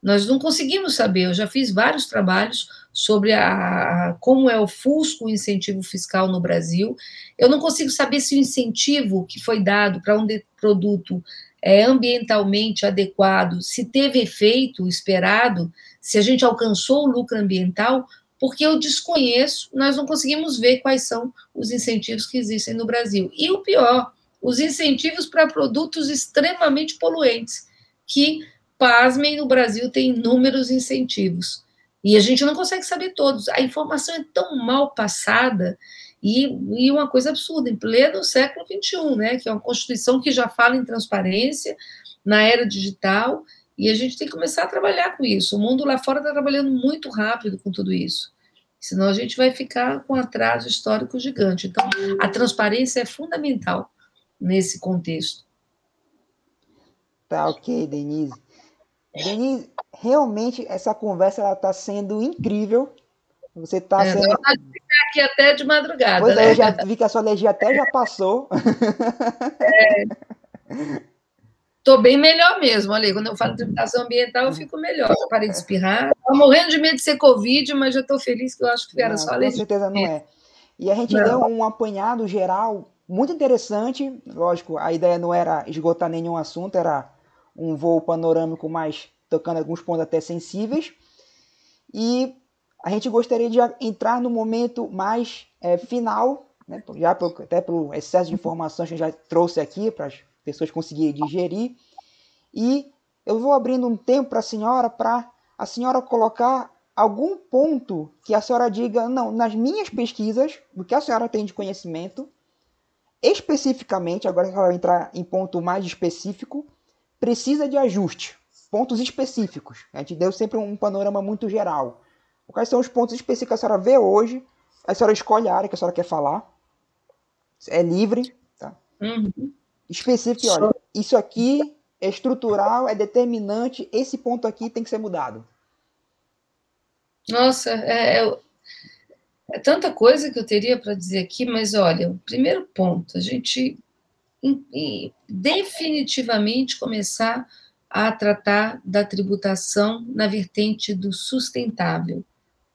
Nós não conseguimos saber. Eu já fiz vários trabalhos sobre a, como é o FUSCO, o incentivo fiscal no Brasil. Eu não consigo saber se o incentivo que foi dado para um produto é ambientalmente adequado, se teve efeito esperado, se a gente alcançou o lucro ambiental, porque eu desconheço, nós não conseguimos ver quais são os incentivos que existem no Brasil. E o pior, os incentivos para produtos extremamente poluentes, que, pasmem, no Brasil tem inúmeros incentivos. E a gente não consegue saber todos. A informação é tão mal passada e, e uma coisa absurda, em pleno século XXI, né, que é uma Constituição que já fala em transparência na era digital, e a gente tem que começar a trabalhar com isso. O mundo lá fora está trabalhando muito rápido com tudo isso. Senão a gente vai ficar com atraso histórico gigante. Então, a transparência é fundamental nesse contexto. Tá ok, Denise. Denise, realmente essa conversa está sendo incrível. Você está é, sendo. ficar aqui até de madrugada. Pois né? é, eu já vi que a sua alergia até já passou. É. Estou bem melhor mesmo. Olha quando eu falo de tributação ambiental, eu fico melhor. Já parei de espirrar. Estou morrendo de medo de ser Covid, mas já estou feliz que eu acho que era não, só alergia. Com certeza não é. E a gente não. deu um apanhado geral muito interessante. Lógico, a ideia não era esgotar nenhum assunto, era um voo panorâmico mais tocando alguns pontos até sensíveis. E a gente gostaria de entrar no momento mais é, final, né, já até pelo excesso de informações que gente já trouxe aqui para as pessoas conseguirem digerir. E eu vou abrindo um tempo para a senhora para a senhora colocar algum ponto que a senhora diga, não, nas minhas pesquisas, do que a senhora tem de conhecimento, especificamente, agora que ela vai entrar em ponto mais específico, precisa de ajuste pontos específicos. A gente deu sempre um panorama muito geral. Quais são os pontos específicos que a senhora vê hoje? A senhora escolhe a área que a senhora quer falar. É livre. Tá? Uhum. Específico, olha, isso aqui é estrutural, é determinante, esse ponto aqui tem que ser mudado. Nossa, é, é, é tanta coisa que eu teria para dizer aqui, mas olha, o primeiro ponto, a gente definitivamente começar a tratar da tributação na vertente do sustentável.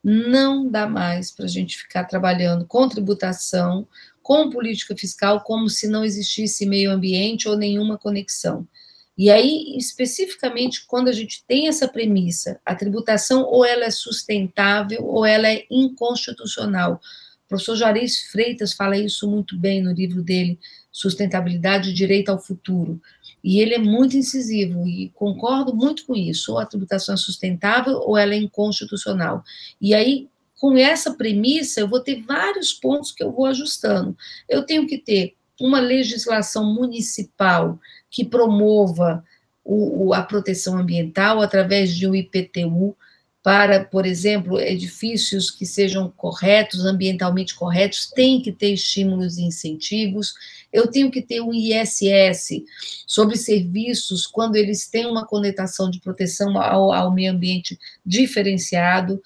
Não dá mais para a gente ficar trabalhando com tributação, com política fiscal, como se não existisse meio ambiente ou nenhuma conexão. E aí, especificamente, quando a gente tem essa premissa, a tributação ou ela é sustentável ou ela é inconstitucional. O professor Juarez Freitas fala isso muito bem no livro dele, Sustentabilidade e Direito ao Futuro. E ele é muito incisivo, e concordo muito com isso. Ou a tributação é sustentável ou ela é inconstitucional. E aí, com essa premissa, eu vou ter vários pontos que eu vou ajustando. Eu tenho que ter uma legislação municipal que promova o, a proteção ambiental através de um IPTU, para, por exemplo, edifícios que sejam corretos, ambientalmente corretos, tem que ter estímulos e incentivos. Eu tenho que ter um ISS sobre serviços quando eles têm uma conectação de proteção ao, ao meio ambiente diferenciado.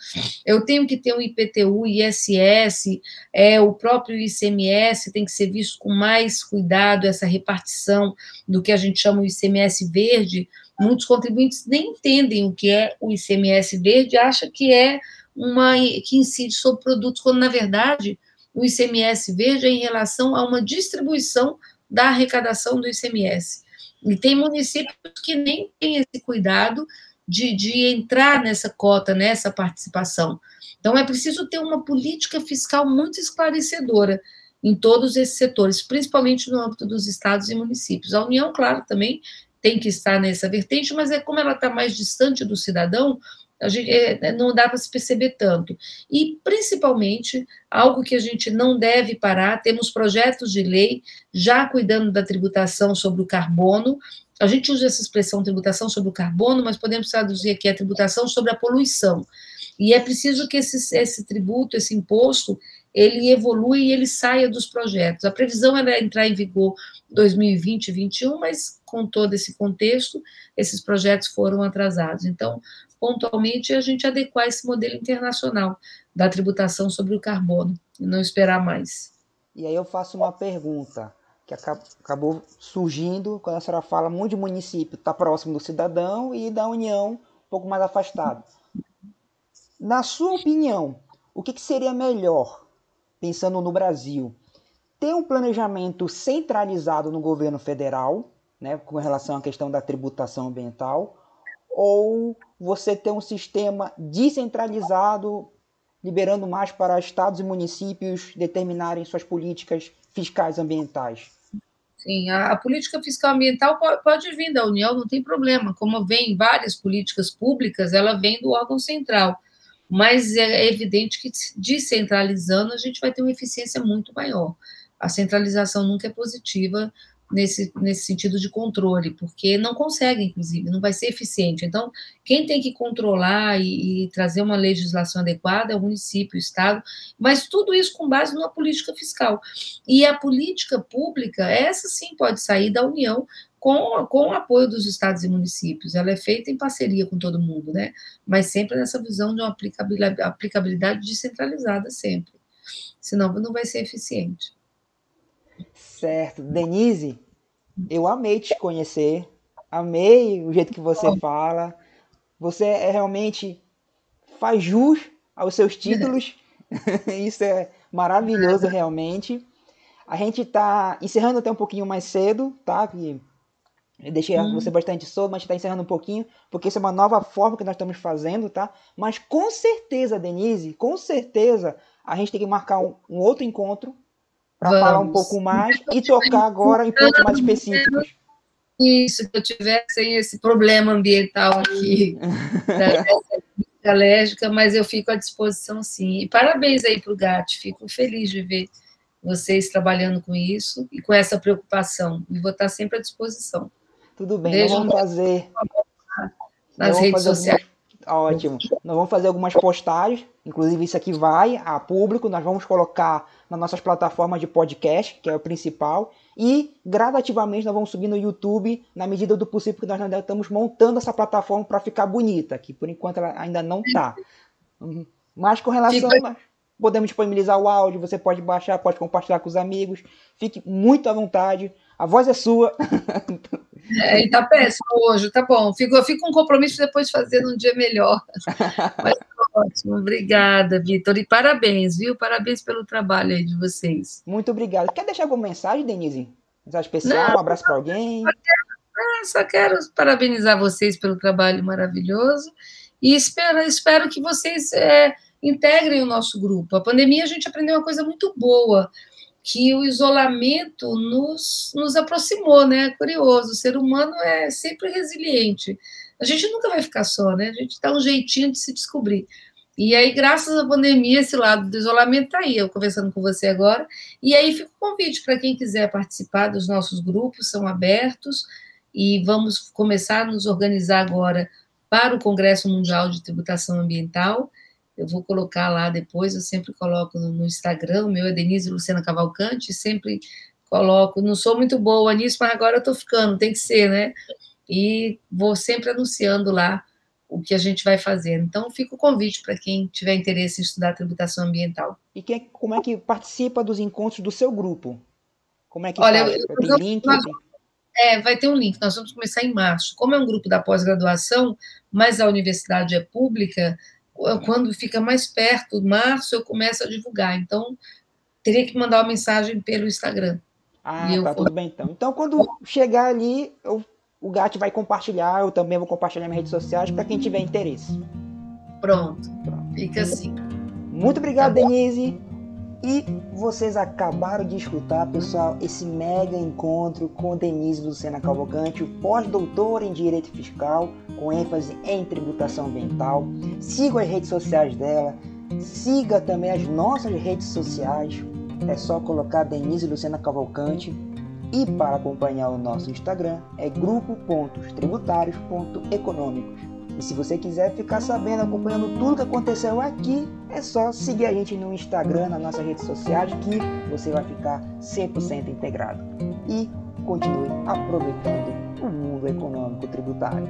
Eu tenho que ter um IPTU, ISS, é, o próprio ICMS tem que ser visto com mais cuidado, essa repartição do que a gente chama de ICMS verde, Muitos contribuintes nem entendem o que é o ICMS verde, acham que é uma que incide sobre produtos, quando na verdade o ICMS verde é em relação a uma distribuição da arrecadação do ICMS. E tem municípios que nem têm esse cuidado de, de entrar nessa cota, nessa participação. Então, é preciso ter uma política fiscal muito esclarecedora em todos esses setores, principalmente no âmbito dos estados e municípios. A União, claro, também tem que estar nessa vertente, mas é como ela está mais distante do cidadão, gente, é, é não dá para se perceber tanto. E, principalmente, algo que a gente não deve parar, temos projetos de lei já cuidando da tributação sobre o carbono, a gente usa essa expressão tributação sobre o carbono, mas podemos traduzir aqui a tributação sobre a poluição. E é preciso que esse, esse tributo, esse imposto, ele evolui e ele saia dos projetos. A previsão era entrar em vigor 2020 e 2021, mas com todo esse contexto, esses projetos foram atrasados. Então, pontualmente, a gente adequar esse modelo internacional da tributação sobre o carbono e não esperar mais. E aí eu faço uma pergunta que acabou surgindo quando a senhora fala muito de município está próximo do cidadão e da União um pouco mais afastado. Na sua opinião, o que, que seria melhor, pensando no Brasil, ter um planejamento centralizado no governo federal, né, com relação à questão da tributação ambiental, ou você ter um sistema descentralizado, liberando mais para estados e municípios determinarem suas políticas fiscais ambientais? Sim, a, a, política fiscal ambiental pode, pode, vir da União, não tem problema. Como vem várias políticas públicas, ela vem do órgão central. Mas é evidente que descentralizando a gente vai ter uma eficiência muito maior. A centralização nunca é positiva nesse, nesse sentido de controle, porque não consegue, inclusive, não vai ser eficiente. Então, quem tem que controlar e, e, trazer uma legislação adequada é o município, o Estado, mas tudo isso com base numa política fiscal. E a política pública, essa sim pode sair da União com, com o apoio dos estados e municípios. Ela é feita em parceria com todo mundo, né? Mas sempre nessa visão de uma aplicabilidade, aplicabilidade descentralizada, sempre. Senão não vai ser eficiente. Certo. Denise, eu amei te conhecer. Amei o jeito que você fala. Você é realmente faz jus aos seus títulos. (laughs) Isso é maravilhoso, realmente. A gente está encerrando até um pouquinho mais cedo, tá? Eu deixei hum. você bastante solto, mas está encerrando um pouquinho, porque isso é uma nova forma que nós estamos fazendo, tá? Mas com certeza, Denise, com certeza, a gente tem que marcar um, um outro encontro para falar um pouco mais (laughs) e tocar agora em pontos mais específicos. Isso, que eu tivesse esse problema ambiental aqui, né, (laughs) alérgica, mas eu fico à disposição sim. E parabéns aí para o GAT, fico feliz de ver vocês trabalhando com isso e com essa preocupação. E vou estar sempre à disposição. Tudo bem, nós vamos fazer. Nas redes fazer sociais. Algumas... Ótimo. Nós vamos fazer algumas postagens, inclusive isso aqui vai a público, nós vamos colocar nas nossas plataformas de podcast, que é o principal, e gradativamente nós vamos subir no YouTube na medida do possível, porque nós ainda estamos montando essa plataforma para ficar bonita, que por enquanto ela ainda não está. Uhum. Mas com relação. A... Podemos disponibilizar o áudio, você pode baixar, pode compartilhar com os amigos. Fique muito à vontade. A voz é sua. (laughs) É, e tá péssimo hoje, tá bom. Fico, fico com um compromisso depois de fazer num dia melhor. (laughs) Mas ótimo, obrigada, Vitor. E parabéns, viu? Parabéns pelo trabalho aí de vocês. Muito obrigado. Quer deixar alguma mensagem, Denise? Mensagem especial, Não, um abraço para alguém? Só quero, só quero parabenizar vocês pelo trabalho maravilhoso e espero, espero que vocês é, integrem o nosso grupo. A pandemia a gente aprendeu uma coisa muito boa que o isolamento nos, nos aproximou, né? Curioso, o ser humano é sempre resiliente. A gente nunca vai ficar só, né? A gente dá um jeitinho de se descobrir. E aí, graças à pandemia, esse lado do isolamento está aí, eu conversando com você agora. E aí fica o convite para quem quiser participar dos nossos grupos, são abertos, e vamos começar a nos organizar agora para o Congresso Mundial de Tributação Ambiental. Eu vou colocar lá depois, eu sempre coloco no, Instagram, meu é Denise Luciana Cavalcante, sempre coloco, não sou muito boa nisso, mas agora eu estou ficando, tem que ser, né? E vou sempre anunciando lá o que a gente vai fazer. Então, fica o convite para quem tiver interesse em estudar tributação ambiental. E quem, como é que participa dos encontros do seu grupo? Como é que Olha, faz? Eu, tem link? Nós, é, vai ter um link. Nós vamos começar em março. Como é um grupo da pós-graduação, mas a universidade é pública, quando fica mais perto, março, eu começo a divulgar. Então, teria que mandar uma mensagem pelo Instagram. Ah, tá, tudo bem então. Então, quando chegar ali, eu, o Gat vai compartilhar, eu também vou compartilhar nas redes sociais para quem tiver interesse. Pronto, Pronto. fica assim. Muito obrigado, tá Denise. E vocês acabaram de escutar, pessoal, esse mega encontro com Denise Lucena Cavalcante, pós-doutora em Direito Fiscal, com ênfase em tributação ambiental. Siga as redes sociais dela, siga também as nossas redes sociais. É só colocar Denise Lucena Cavalcante. E para acompanhar o nosso Instagram é grupo.tributários.econômicos. E se você quiser ficar sabendo, acompanhando tudo que aconteceu aqui é só seguir a gente no Instagram, nas nossas redes sociais, que você vai ficar 100% integrado. E continue aproveitando o mundo econômico tributário.